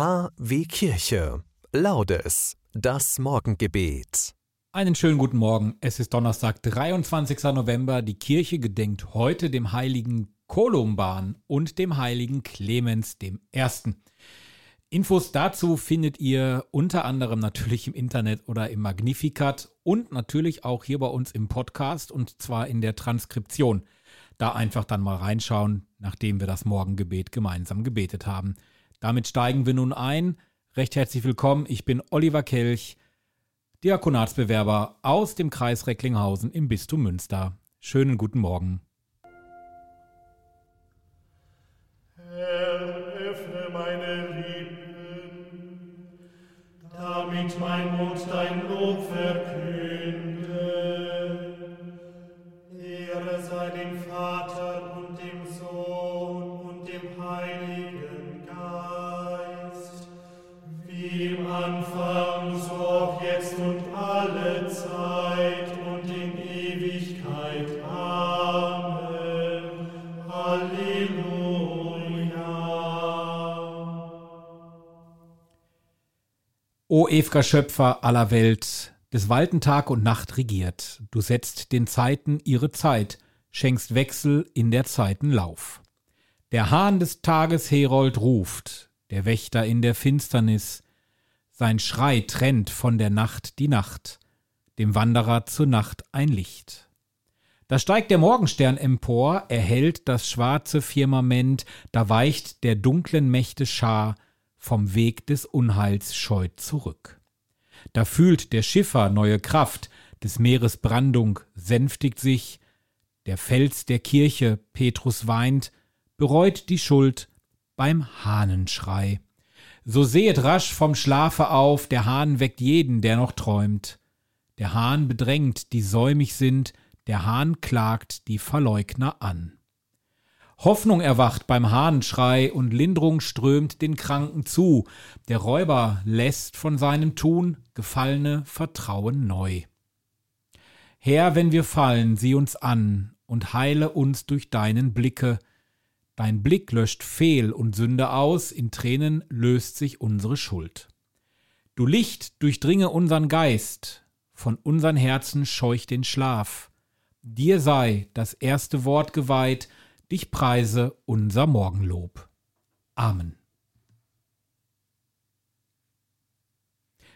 KW Kirche. Laudes. Das Morgengebet. Einen schönen guten Morgen. Es ist Donnerstag, 23. November. Die Kirche gedenkt heute dem heiligen Kolumban und dem heiligen Clemens I. Infos dazu findet ihr unter anderem natürlich im Internet oder im Magnificat und natürlich auch hier bei uns im Podcast und zwar in der Transkription. Da einfach dann mal reinschauen, nachdem wir das Morgengebet gemeinsam gebetet haben. Damit steigen wir nun ein. Recht herzlich willkommen. Ich bin Oliver Kelch, Diakonatsbewerber aus dem Kreis Recklinghausen im Bistum Münster. Schönen guten Morgen. Herr, öffne meine Lippen, damit mein Mund dein Lob verkünde. O ew'ger Schöpfer aller Welt, des Walten Tag und Nacht regiert, du setzt den Zeiten ihre Zeit, schenkst Wechsel in der Zeiten Lauf. Der Hahn des Tages Herold ruft, der Wächter in der Finsternis, sein Schrei trennt von der Nacht die Nacht, dem Wanderer zur Nacht ein Licht. Da steigt der Morgenstern empor, erhellt das schwarze Firmament, da weicht der dunklen Mächte Schar vom Weg des Unheils scheut zurück. Da fühlt der Schiffer neue Kraft, des Meeres Brandung sänftigt sich, der Fels der Kirche, Petrus weint, bereut die Schuld beim Hahnenschrei. So sehet rasch vom Schlafe auf, der Hahn weckt jeden, der noch träumt. Der Hahn bedrängt, die säumig sind, der Hahn klagt die Verleugner an. Hoffnung erwacht beim Hahnenschrei und Linderung strömt den Kranken zu. Der Räuber lässt von seinem Tun Gefallene vertrauen neu. Herr, wenn wir fallen, sieh uns an und heile uns durch deinen Blicke. Dein Blick löscht Fehl und Sünde aus, in Tränen löst sich unsere Schuld. Du Licht durchdringe unsern Geist, von unsern Herzen scheuch den Schlaf. Dir sei das erste Wort geweiht, dich preise unser Morgenlob. Amen.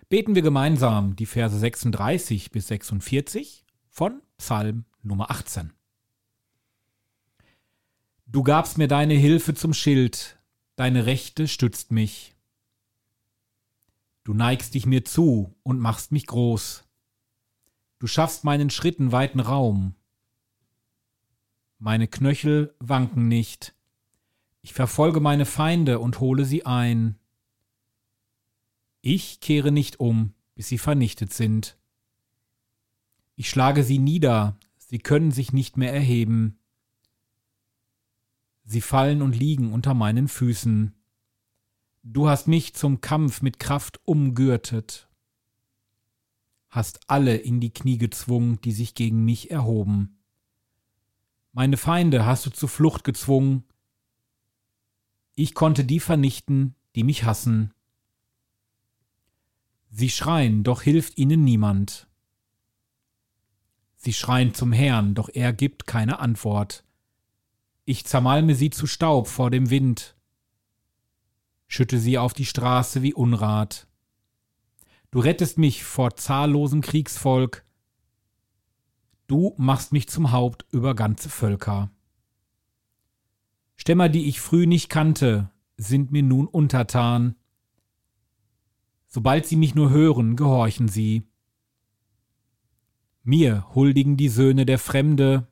Beten wir gemeinsam die Verse 36 bis 46 von Psalm Nummer 18. Du gabst mir deine Hilfe zum Schild, deine Rechte stützt mich. Du neigst dich mir zu und machst mich groß. Du schaffst meinen Schritten weiten Raum. Meine Knöchel wanken nicht. Ich verfolge meine Feinde und hole sie ein. Ich kehre nicht um, bis sie vernichtet sind. Ich schlage sie nieder, sie können sich nicht mehr erheben. Sie fallen und liegen unter meinen Füßen. Du hast mich zum Kampf mit Kraft umgürtet, hast alle in die Knie gezwungen, die sich gegen mich erhoben. Meine Feinde hast du zur Flucht gezwungen. Ich konnte die vernichten, die mich hassen. Sie schreien, doch hilft ihnen niemand. Sie schreien zum Herrn, doch er gibt keine Antwort. Ich zermalme sie zu Staub vor dem Wind, schütte sie auf die Straße wie Unrat. Du rettest mich vor zahllosem Kriegsvolk, du machst mich zum Haupt über ganze Völker. Stämmer, die ich früh nicht kannte, sind mir nun untertan, Sobald sie mich nur hören, gehorchen sie. Mir huldigen die Söhne der Fremde,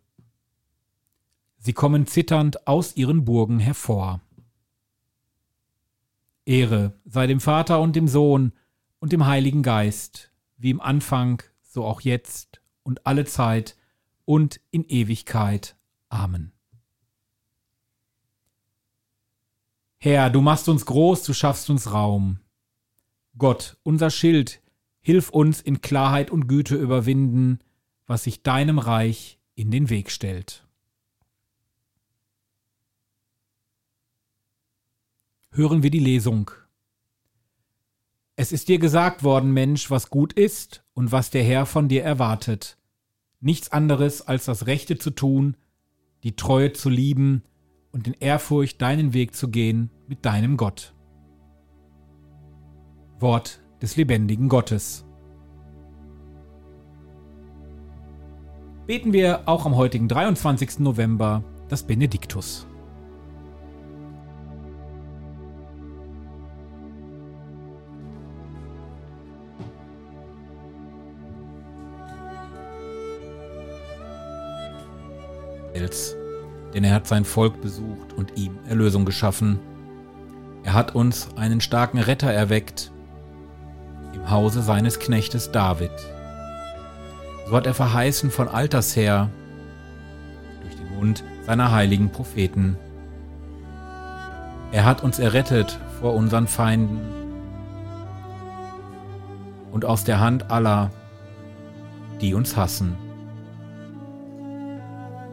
sie kommen zitternd aus ihren Burgen hervor. Ehre sei dem Vater und dem Sohn und dem Heiligen Geist, wie im Anfang, so auch jetzt und alle Zeit und in Ewigkeit. Amen. Herr, du machst uns groß, du schaffst uns Raum. Gott, unser Schild, hilf uns in Klarheit und Güte überwinden, was sich deinem Reich in den Weg stellt. Hören wir die Lesung. Es ist dir gesagt worden, Mensch, was gut ist und was der Herr von dir erwartet. Nichts anderes als das Rechte zu tun, die Treue zu lieben und in Ehrfurcht deinen Weg zu gehen mit deinem Gott. Wort des lebendigen Gottes. Beten wir auch am heutigen 23. November das Benediktus. Denn er hat sein Volk besucht und ihm Erlösung geschaffen. Er hat uns einen starken Retter erweckt im Hause seines Knechtes David. So hat er verheißen von alters her durch den Mund seiner heiligen Propheten. Er hat uns errettet vor unseren Feinden und aus der Hand aller, die uns hassen.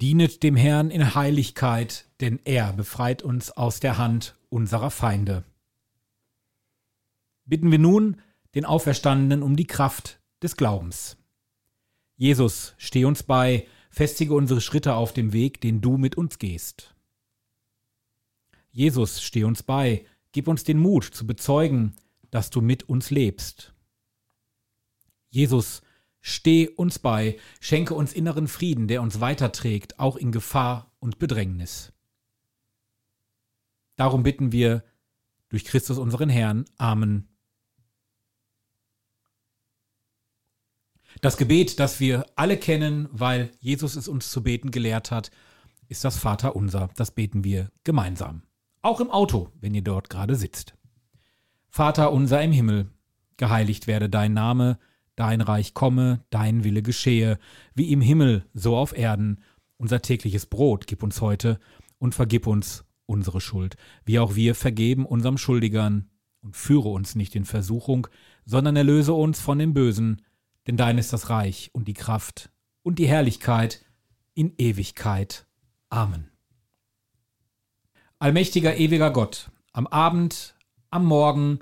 Dienet dem Herrn in Heiligkeit, denn er befreit uns aus der Hand unserer Feinde. Bitten wir nun den Auferstandenen um die Kraft des Glaubens. Jesus, steh uns bei, festige unsere Schritte auf dem Weg, den du mit uns gehst. Jesus, steh uns bei, gib uns den Mut zu bezeugen, dass du mit uns lebst. Jesus, Steh uns bei, schenke uns inneren Frieden, der uns weiterträgt, auch in Gefahr und Bedrängnis. Darum bitten wir durch Christus unseren Herrn. Amen. Das Gebet, das wir alle kennen, weil Jesus es uns zu beten gelehrt hat, ist das Vater unser. Das beten wir gemeinsam. Auch im Auto, wenn ihr dort gerade sitzt. Vater unser im Himmel, geheiligt werde dein Name, Dein Reich komme, dein Wille geschehe, wie im Himmel, so auf Erden. Unser tägliches Brot gib uns heute und vergib uns unsere Schuld, wie auch wir vergeben unserem Schuldigern. Und führe uns nicht in Versuchung, sondern erlöse uns von dem Bösen, denn dein ist das Reich und die Kraft und die Herrlichkeit in Ewigkeit. Amen. Allmächtiger, ewiger Gott, am Abend, am Morgen,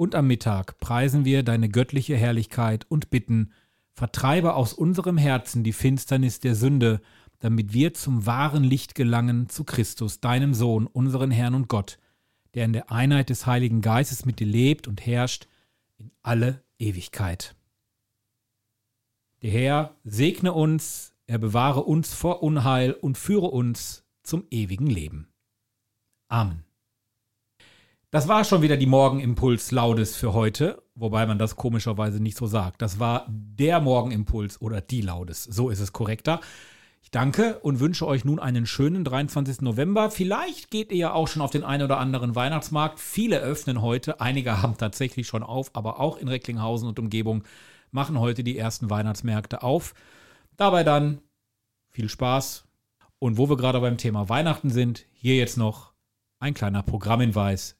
und am Mittag preisen wir deine göttliche Herrlichkeit und bitten, vertreibe aus unserem Herzen die Finsternis der Sünde, damit wir zum wahren Licht gelangen zu Christus, deinem Sohn, unseren Herrn und Gott, der in der Einheit des Heiligen Geistes mit dir lebt und herrscht in alle Ewigkeit. Der Herr segne uns, er bewahre uns vor Unheil und führe uns zum ewigen Leben. Amen. Das war schon wieder die Morgenimpuls Laudes für heute, wobei man das komischerweise nicht so sagt. Das war der Morgenimpuls oder die Laudes. So ist es korrekter. Ich danke und wünsche euch nun einen schönen 23. November. Vielleicht geht ihr ja auch schon auf den einen oder anderen Weihnachtsmarkt. Viele öffnen heute, einige haben tatsächlich schon auf, aber auch in Recklinghausen und Umgebung machen heute die ersten Weihnachtsmärkte auf. Dabei dann viel Spaß. Und wo wir gerade beim Thema Weihnachten sind, hier jetzt noch ein kleiner Programmhinweis